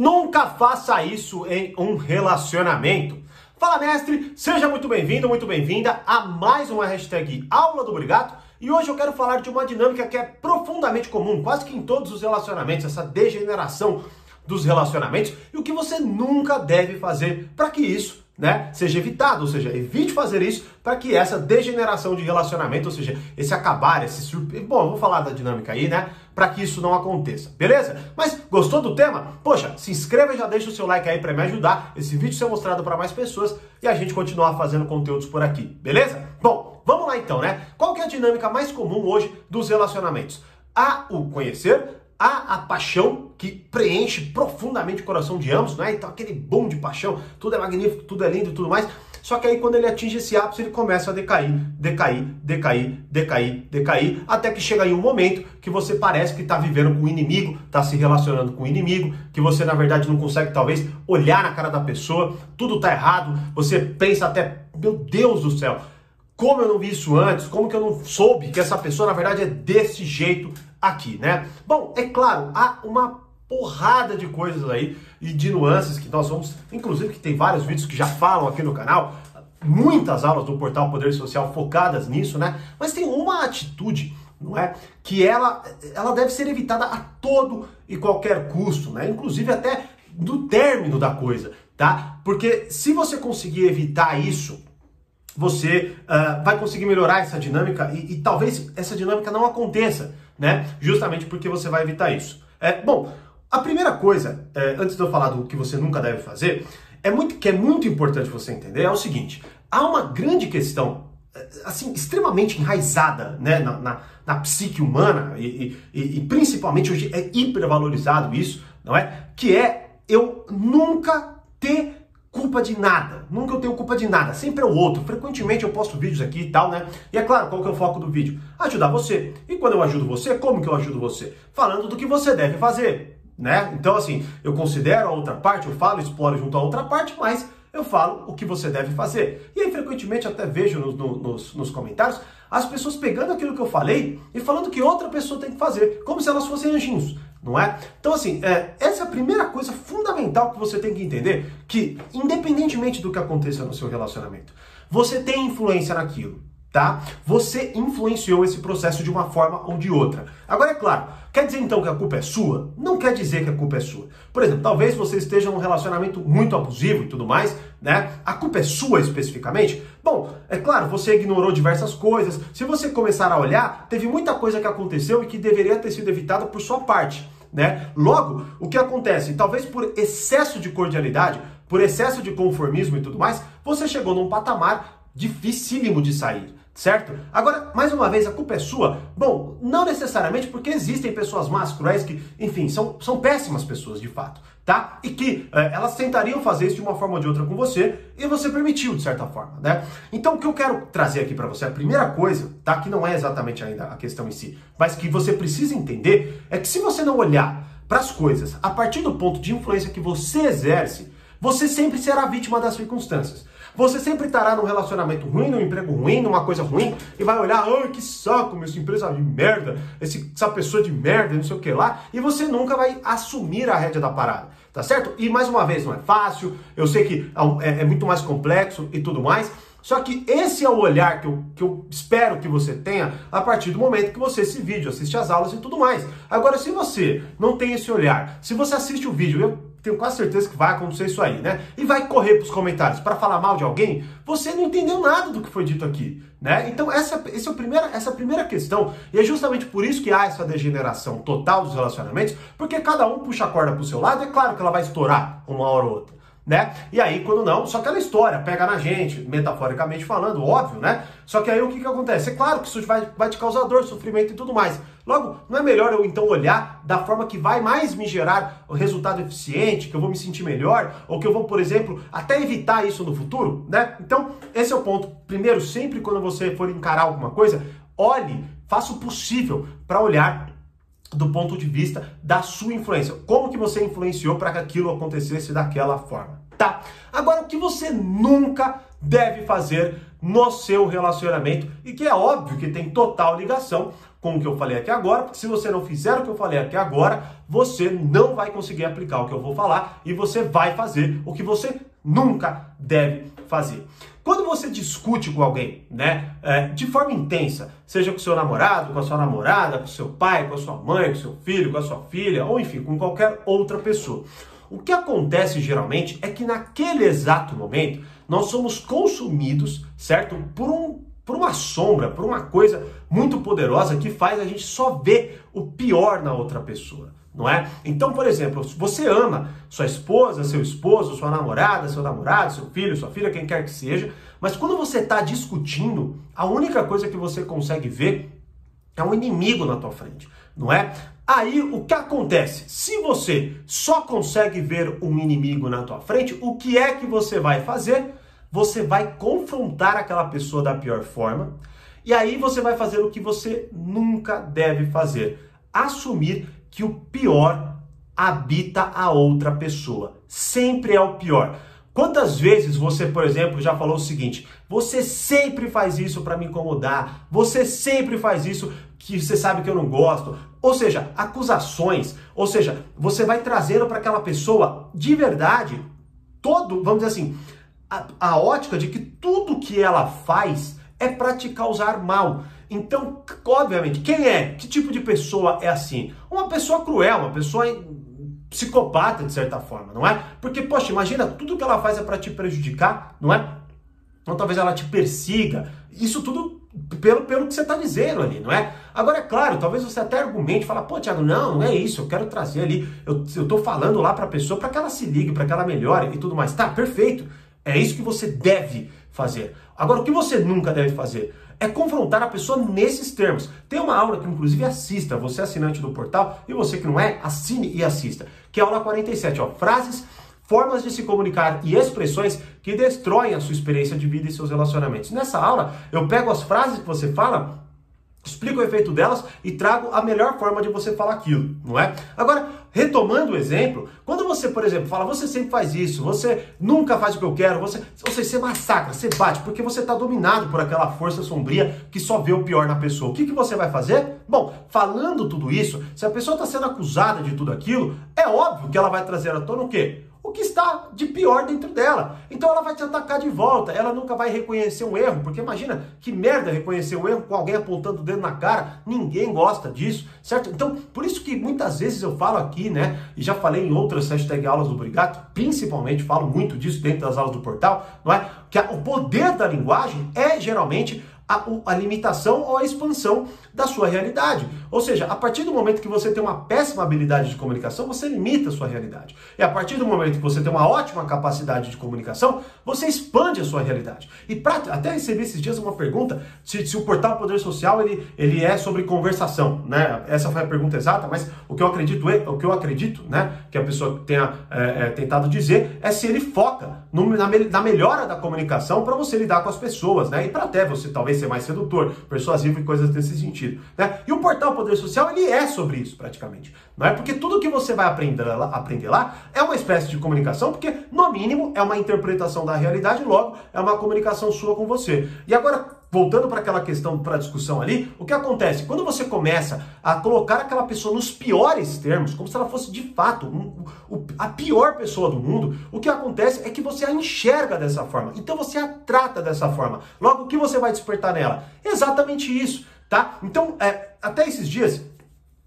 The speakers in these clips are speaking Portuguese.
Nunca faça isso em um relacionamento. Fala, mestre! Seja muito bem-vindo, muito bem-vinda a mais uma hashtag Aula do Brigato. E hoje eu quero falar de uma dinâmica que é profundamente comum, quase que em todos os relacionamentos, essa degeneração dos relacionamentos e o que você nunca deve fazer para que isso né, seja evitado, ou seja, evite fazer isso para que essa degeneração de relacionamento, ou seja, esse acabar, esse surpre... bom, vou falar da dinâmica aí, né, para que isso não aconteça, beleza? Mas gostou do tema? Poxa, se inscreva e já deixa o seu like aí para me ajudar esse vídeo ser mostrado para mais pessoas e a gente continuar fazendo conteúdos por aqui, beleza? Bom, vamos lá então, né? Qual que é a dinâmica mais comum hoje dos relacionamentos? Há o conhecer, há a paixão que preenche profundamente o coração de ambos, né? Então aquele boom de paixão, tudo é magnífico, tudo é lindo tudo mais. Só que aí quando ele atinge esse ápice, ele começa a decair, decair, decair, decair, decair, até que chega em um momento que você parece que está vivendo com o inimigo, está se relacionando com o inimigo, que você na verdade não consegue talvez olhar na cara da pessoa, tudo está errado, você pensa até, meu Deus do céu, como eu não vi isso antes? Como que eu não soube que essa pessoa, na verdade, é desse jeito aqui, né? Bom, é claro, há uma porrada de coisas aí e de nuances que nós vamos, inclusive que tem vários vídeos que já falam aqui no canal, muitas aulas do portal Poder Social focadas nisso, né? Mas tem uma atitude, não é, que ela ela deve ser evitada a todo e qualquer custo, né? Inclusive até do término da coisa, tá? Porque se você conseguir evitar isso, você uh, vai conseguir melhorar essa dinâmica e, e, talvez essa dinâmica não aconteça, né? Justamente porque você vai evitar isso. É, bom, a primeira coisa, é, antes de eu falar do que você nunca deve fazer, é muito que é muito importante você entender é o seguinte: há uma grande questão é, assim extremamente enraizada né, na, na, na psique humana e, e, e principalmente hoje é hipervalorizado isso, não é? Que é eu nunca ter culpa de nada. Nunca eu tenho culpa de nada. Sempre é o outro. Frequentemente eu posto vídeos aqui e tal, né? E é claro, qual que é o foco do vídeo? Ajudar você. E quando eu ajudo você, como que eu ajudo você? Falando do que você deve fazer, né? Então, assim, eu considero a outra parte, eu falo, exploro junto à outra parte, mas eu falo o que você deve fazer. E aí, frequentemente, até vejo no, no, nos, nos comentários as pessoas pegando aquilo que eu falei e falando que outra pessoa tem que fazer, como se elas fossem anjinhos não é? Então, assim, é, essa é a primeira coisa fundamental que você tem que entender, que independentemente do que aconteça no seu relacionamento, você tem influência naquilo, tá? Você influenciou esse processo de uma forma ou de outra. Agora, é claro, quer dizer então que a culpa é sua? Não quer dizer que a culpa é sua. Por exemplo, talvez você esteja num relacionamento muito abusivo e tudo mais, né? A culpa é sua especificamente? Bom, é claro, você ignorou diversas coisas. Se você começar a olhar, teve muita coisa que aconteceu e que deveria ter sido evitada por sua parte. Né? Logo, o que acontece? Talvez por excesso de cordialidade, por excesso de conformismo e tudo mais, você chegou num patamar dificílimo de sair certo? Agora, mais uma vez, a culpa é sua? Bom, não necessariamente porque existem pessoas más, cruéis, que, enfim, são, são péssimas pessoas de fato, tá? E que é, elas tentariam fazer isso de uma forma ou de outra com você e você permitiu, de certa forma, né? Então, o que eu quero trazer aqui para você, a primeira coisa, tá? Que não é exatamente ainda a questão em si, mas que você precisa entender é que se você não olhar para as coisas a partir do ponto de influência que você exerce, você sempre será vítima das circunstâncias. Você sempre estará num relacionamento ruim, num emprego ruim, numa coisa ruim, e vai olhar, ai que saco, meu, essa empresa de merda, essa pessoa de merda, não sei o que lá, e você nunca vai assumir a rédea da parada, tá certo? E mais uma vez, não é fácil, eu sei que é, é muito mais complexo e tudo mais, só que esse é o olhar que eu, que eu espero que você tenha a partir do momento que você esse vídeo, assiste as aulas e tudo mais. Agora, se você não tem esse olhar, se você assiste o vídeo, eu tenho quase certeza que vai acontecer isso aí, né? E vai correr para os comentários para falar mal de alguém, você não entendeu nada do que foi dito aqui, né? Então essa, essa, é a primeira, essa é a primeira questão, e é justamente por isso que há essa degeneração total dos relacionamentos, porque cada um puxa a corda para o seu lado, é claro que ela vai estourar uma hora ou outra né? E aí, quando não, só aquela história, pega na gente, metaforicamente falando, óbvio, né? Só que aí o que, que acontece? É claro que isso vai, vai te causar dor, sofrimento e tudo mais. Logo, não é melhor eu então olhar da forma que vai mais me gerar o resultado eficiente, que eu vou me sentir melhor, ou que eu vou, por exemplo, até evitar isso no futuro, né? Então, esse é o ponto. Primeiro, sempre quando você for encarar alguma coisa, olhe, faça o possível para olhar do ponto de vista da sua influência. Como que você influenciou para que aquilo acontecesse daquela forma, tá? Agora, o que você nunca deve fazer no seu relacionamento e que é óbvio que tem total ligação com o que eu falei aqui agora, porque se você não fizer o que eu falei aqui agora, você não vai conseguir aplicar o que eu vou falar e você vai fazer o que você nunca deve fazer. Quando você discute com alguém, né, é, de forma intensa, seja com seu namorado, com a sua namorada, com seu pai, com a sua mãe, com seu filho, com a sua filha, ou enfim, com qualquer outra pessoa, o que acontece geralmente é que naquele exato momento nós somos consumidos, certo, por um por uma sombra, por uma coisa muito poderosa que faz a gente só ver o pior na outra pessoa, não é? Então, por exemplo, você ama sua esposa, seu esposo, sua namorada, seu namorado, seu filho, sua filha, quem quer que seja, mas quando você está discutindo, a única coisa que você consegue ver é um inimigo na tua frente, não é? Aí o que acontece? Se você só consegue ver um inimigo na tua frente, o que é que você vai fazer? Você vai confrontar aquela pessoa da pior forma, e aí você vai fazer o que você nunca deve fazer: assumir que o pior habita a outra pessoa. Sempre é o pior. Quantas vezes você, por exemplo, já falou o seguinte: você sempre faz isso para me incomodar, você sempre faz isso que você sabe que eu não gosto. Ou seja, acusações, ou seja, você vai trazendo para aquela pessoa de verdade todo, vamos dizer assim, a, a ótica de que tudo que ela faz é para te causar mal. Então, obviamente, quem é? Que tipo de pessoa é assim? Uma pessoa cruel, uma pessoa psicopata, de certa forma, não é? Porque, poxa, imagina, tudo que ela faz é para te prejudicar, não é? Então talvez ela te persiga. Isso tudo pelo, pelo que você está dizendo ali, não é? Agora, é claro, talvez você até argumente, fala, pô, Thiago, não, não é isso, eu quero trazer ali, eu, tô falando lá para a pessoa para que ela se ligue, para que ela melhore e tudo mais. Tá, perfeito. É isso que você deve fazer. Agora, o que você nunca deve fazer é confrontar a pessoa nesses termos. Tem uma aula que, inclusive, assista, você é assinante do portal, e você que não é, assine e assista, que é a aula 47, ó, frases, formas de se comunicar e expressões que destroem a sua experiência de vida e seus relacionamentos. Nessa aula, eu pego as frases que você fala explico o efeito delas e trago a melhor forma de você falar aquilo, não é? Agora, retomando o exemplo, quando você, por exemplo, fala, você sempre faz isso, você nunca faz o que eu quero, você, você massacra, você bate, porque você está dominado por aquela força sombria que só vê o pior na pessoa. O que, que você vai fazer? Bom, falando tudo isso, se a pessoa está sendo acusada de tudo aquilo, é óbvio que ela vai trazer à tona o quê? O que está de pior dentro dela. Então ela vai te atacar de volta, ela nunca vai reconhecer um erro, porque imagina que merda reconhecer um erro com alguém apontando o dedo na cara, ninguém gosta disso, certo? Então, por isso que muitas vezes eu falo aqui, né, e já falei em outras hashtag aulas do Brigato, principalmente falo muito disso dentro das aulas do portal, não é? Que o poder da linguagem é geralmente a, a, limitação ou a expansão da sua realidade. Ou seja, a partir do momento que você tem uma péssima habilidade de comunicação, você limita a sua realidade. E a partir do momento que você tem uma ótima capacidade de comunicação, você expande a sua realidade. E pra, até recebi esses dias uma pergunta se, se, o portal Poder Social ele, ele é sobre conversação, né? Essa foi a pergunta exata, mas o que eu acredito, o que eu acredito, né, que a pessoa tenha é, é, tentado dizer é se ele foca no, na, na melhora da comunicação para você lidar com as pessoas, né? E para até você talvez ser mais sedutor, persuasivo e coisas desse sentido. Né? E o portal Poder Social ele é sobre isso praticamente. Não é porque tudo que você vai aprender lá, aprender lá é uma espécie de comunicação, porque no mínimo é uma interpretação da realidade, logo é uma comunicação sua com você. E agora voltando para aquela questão, para a discussão ali, o que acontece? Quando você começa a colocar aquela pessoa nos piores termos, como se ela fosse de fato um, a pior pessoa do mundo, o que acontece é que você a enxerga dessa forma. Então você a trata dessa forma. Logo, o que você vai despertar nela? Exatamente isso, tá? Então, é, até esses dias,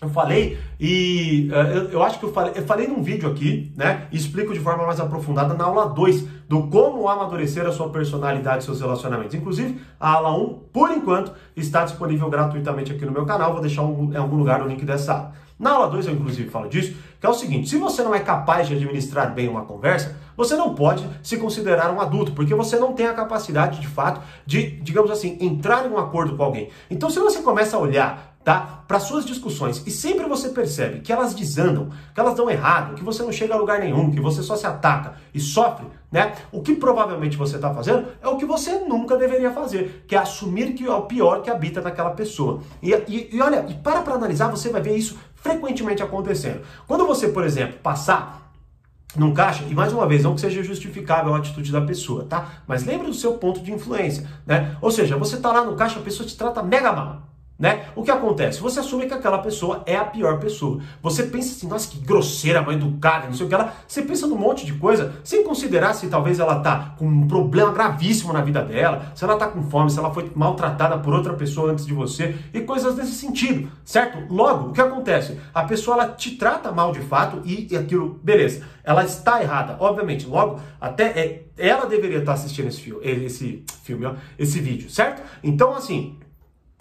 eu falei e uh, eu, eu, acho que eu falei, eu falei num vídeo aqui, né? E explico de forma mais aprofundada na aula 2 do como amadurecer a sua personalidade e seus relacionamentos. Inclusive, a aula 1, por enquanto, está disponível gratuitamente aqui no meu canal. Vou deixar um, em algum lugar o link dessa aula. Na aula 2 eu inclusive falo disso, que é o seguinte: se você não é capaz de administrar bem uma conversa, você não pode se considerar um adulto, porque você não tem a capacidade de fato de, digamos assim, entrar em um acordo com alguém. Então, se você começa a olhar tá? Para suas discussões e sempre você percebe que elas desandam, que elas dão errado, que você não chega a lugar nenhum, que você só se ataca e sofre, né? O que provavelmente você está fazendo é o que você nunca deveria fazer, que é assumir que é o pior que habita naquela pessoa. E, e, e olha, e para para analisar, você vai ver isso frequentemente acontecendo. Quando você, por exemplo, passar num caixa, e mais uma vez, não que seja justificável a atitude da pessoa, tá? Mas lembre do seu ponto de influência, né? Ou seja, você tá lá no caixa, a pessoa te trata mega mal Né? O que acontece? Você assume que aquela pessoa é a pior pessoa. Você pensa assim, nossa, que grosseira, mal educada, não sei o que ela. Você pensa num monte de coisa, sem considerar se talvez ela tá com um problema gravíssimo na vida dela, se ela tá com fome, se ela foi maltratada por outra pessoa antes de você e coisas desse sentido, certo? Logo, o que acontece? A pessoa ela te trata mal de fato e, e aquilo, beleza, ela está errada, obviamente. Logo, até é, ela deveria estar assistindo esse filme, esse filme, ó, esse vídeo, certo? Então, assim,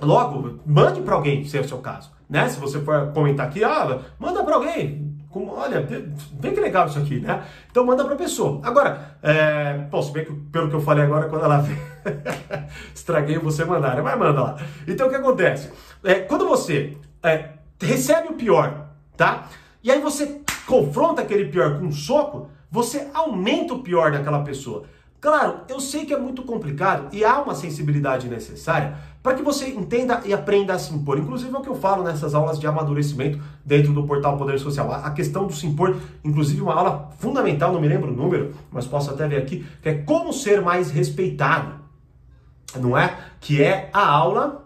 Logo, mande para alguém, se é o seu caso. Né? Se você for comentar aqui, ah, manda para alguém. Como, olha, vem que legal isso aqui, né? Então manda para a pessoa. Agora, é, posso ver que pelo que eu falei agora, quando ela estraguei você mandar, né? mas manda lá. Então o que acontece? É, quando você é, recebe o pior, tá? E aí você confronta aquele pior com um soco, você aumenta o pior daquela pessoa. Claro, eu sei que é muito complicado e há uma sensibilidade necessária para que você entenda e aprenda a se impor. Inclusive é o que eu falo nessas aulas de amadurecimento dentro do portal Poder Social. A questão do se impor, inclusive uma aula fundamental, não me lembro o número, mas posso até ver aqui, que é como ser mais respeitado. Não é? Que é a aula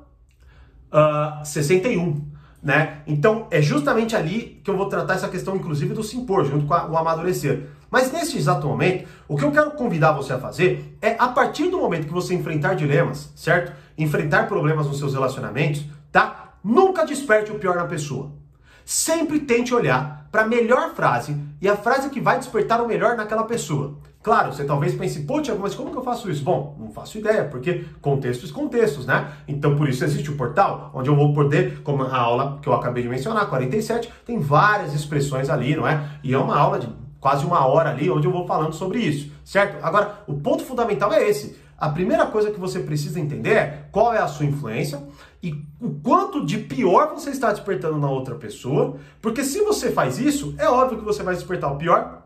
uh, ah, 61. Né? Então é justamente ali que eu vou tratar essa questão, inclusive, do se impor, junto com a, o amadurecer. Mas nesse exato momento, o que eu quero convidar você a fazer é, a partir do momento que você enfrentar dilemas, certo? Enfrentar problemas nos seus relacionamentos, tá? Nunca desperte o pior na pessoa. Sempre tente olhar para a melhor frase e a frase que vai despertar o melhor naquela pessoa. Claro, você talvez pense, pô, Tiago, mas como que eu faço isso? Bom, não faço ideia, porque contextos, contextos, né? Então, por isso existe o portal, onde eu vou poder, como a aula que eu acabei de mencionar, 47, tem várias expressões ali, não é? E é uma aula de quase uma hora ali, onde eu vou falando sobre isso, certo? Agora, o ponto fundamental é esse. A primeira coisa que você precisa entender é qual é a sua influência e o quanto de pior você está despertando na outra pessoa, porque se você faz isso, é óbvio que você vai despertar o pior,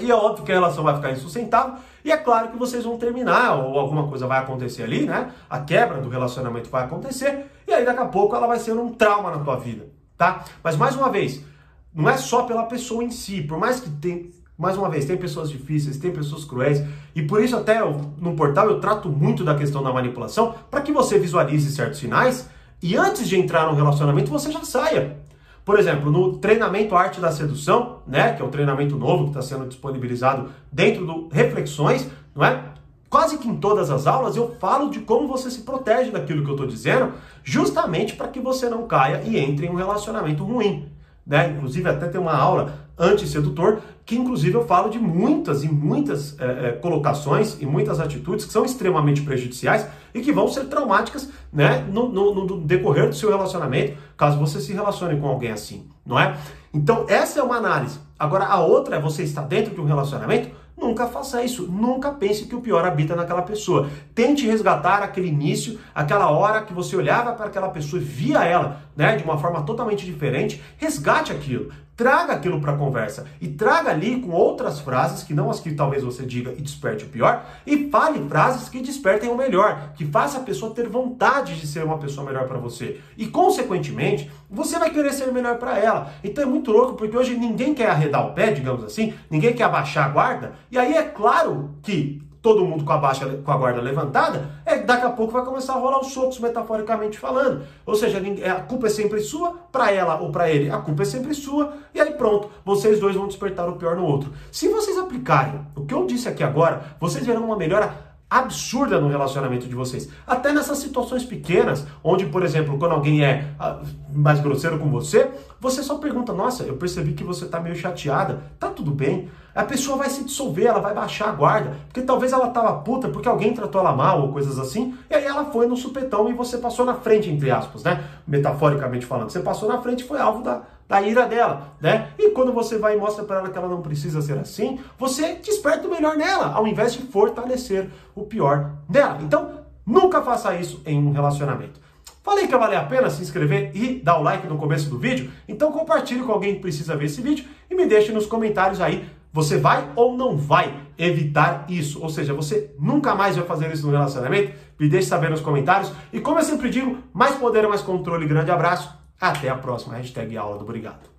e é óbvio que a relação vai ficar insustentável, e é claro que vocês vão terminar, ou alguma coisa vai acontecer ali, né? A quebra do relacionamento vai acontecer, e aí daqui a pouco ela vai ser um trauma na tua vida, tá? Mas mais uma vez, não é só pela pessoa em si, por mais que tem, mais uma vez, tem pessoas difíceis, tem pessoas cruéis, e por isso até eu, no portal eu trato muito da questão da manipulação, para que você visualize certos sinais e antes de entrar no relacionamento você já saia. Por exemplo, no treinamento Arte da Sedução, né, que é um treinamento novo que está sendo disponibilizado dentro do Reflexões, não é? Quase que em todas as aulas eu falo de como você se protege daquilo que eu estou dizendo, justamente para que você não caia e entre em um relacionamento ruim né? Inclusive até tem uma aula anti-sedutor, que inclusive eu falo de muitas e muitas é, colocações e muitas atitudes que são extremamente prejudiciais e que vão ser traumáticas né, no, no, no, decorrer do seu relacionamento, caso você se relacione com alguém assim, não é? Então essa é uma análise. Agora a outra é você estar dentro de um relacionamento Nunca faça isso. Nunca pense que o pior habita naquela pessoa. Tente resgatar aquele início, aquela hora que você olhava para aquela pessoa e via ela, né, de uma forma totalmente diferente. Resgate aquilo. Traga aquilo para a conversa e traga ali com outras frases que não as que talvez você diga e desperte o pior, e fale frases que despertem o melhor, que faça a pessoa ter vontade de ser uma pessoa melhor para você. E consequentemente, você vai querer ser melhor para ela. Então é muito louco porque hoje ninguém quer arredar o pé, digamos assim, ninguém quer abaixar a guarda, e aí é claro que todo mundo com a, baixa, com a guarda levantada, é daqui a pouco vai começar a rolar os socos, metaforicamente falando. Ou seja, é, a culpa é sempre sua, para ela ou para ele, a culpa é sempre sua, e aí pronto, vocês dois vão despertar o pior no outro. Se vocês aplicarem o que eu disse aqui agora, vocês verão uma melhora absurda no relacionamento de vocês. Até nessas situações pequenas, onde, por exemplo, quando alguém é ah, mais grosseiro com você, você só pergunta: Nossa, eu percebi que você tá meio chateada, tá tudo bem? A pessoa vai se dissolver, ela vai baixar a guarda, porque talvez ela tava puta porque alguém tratou ela mal ou coisas assim, e aí ela foi no supetão e você passou na frente, entre aspas, né? Metaforicamente falando, você passou na frente e foi alvo da, da ira dela, né? E quando você vai e mostra para ela que ela não precisa ser assim, você desperta o melhor nela, ao invés de fortalecer o pior dela. Então, nunca faça isso em um relacionamento. Falei que valer a pena se inscrever e dar o like no começo do vídeo, então compartilhe com alguém que precisa ver esse vídeo e me deixe nos comentários aí, você vai ou não vai evitar isso? Ou seja, você nunca mais vai fazer isso no relacionamento? Me deixe saber nos comentários. E como eu sempre digo, mais poder, mais controle. Grande abraço até a próxima hashtag aula do Obrigado.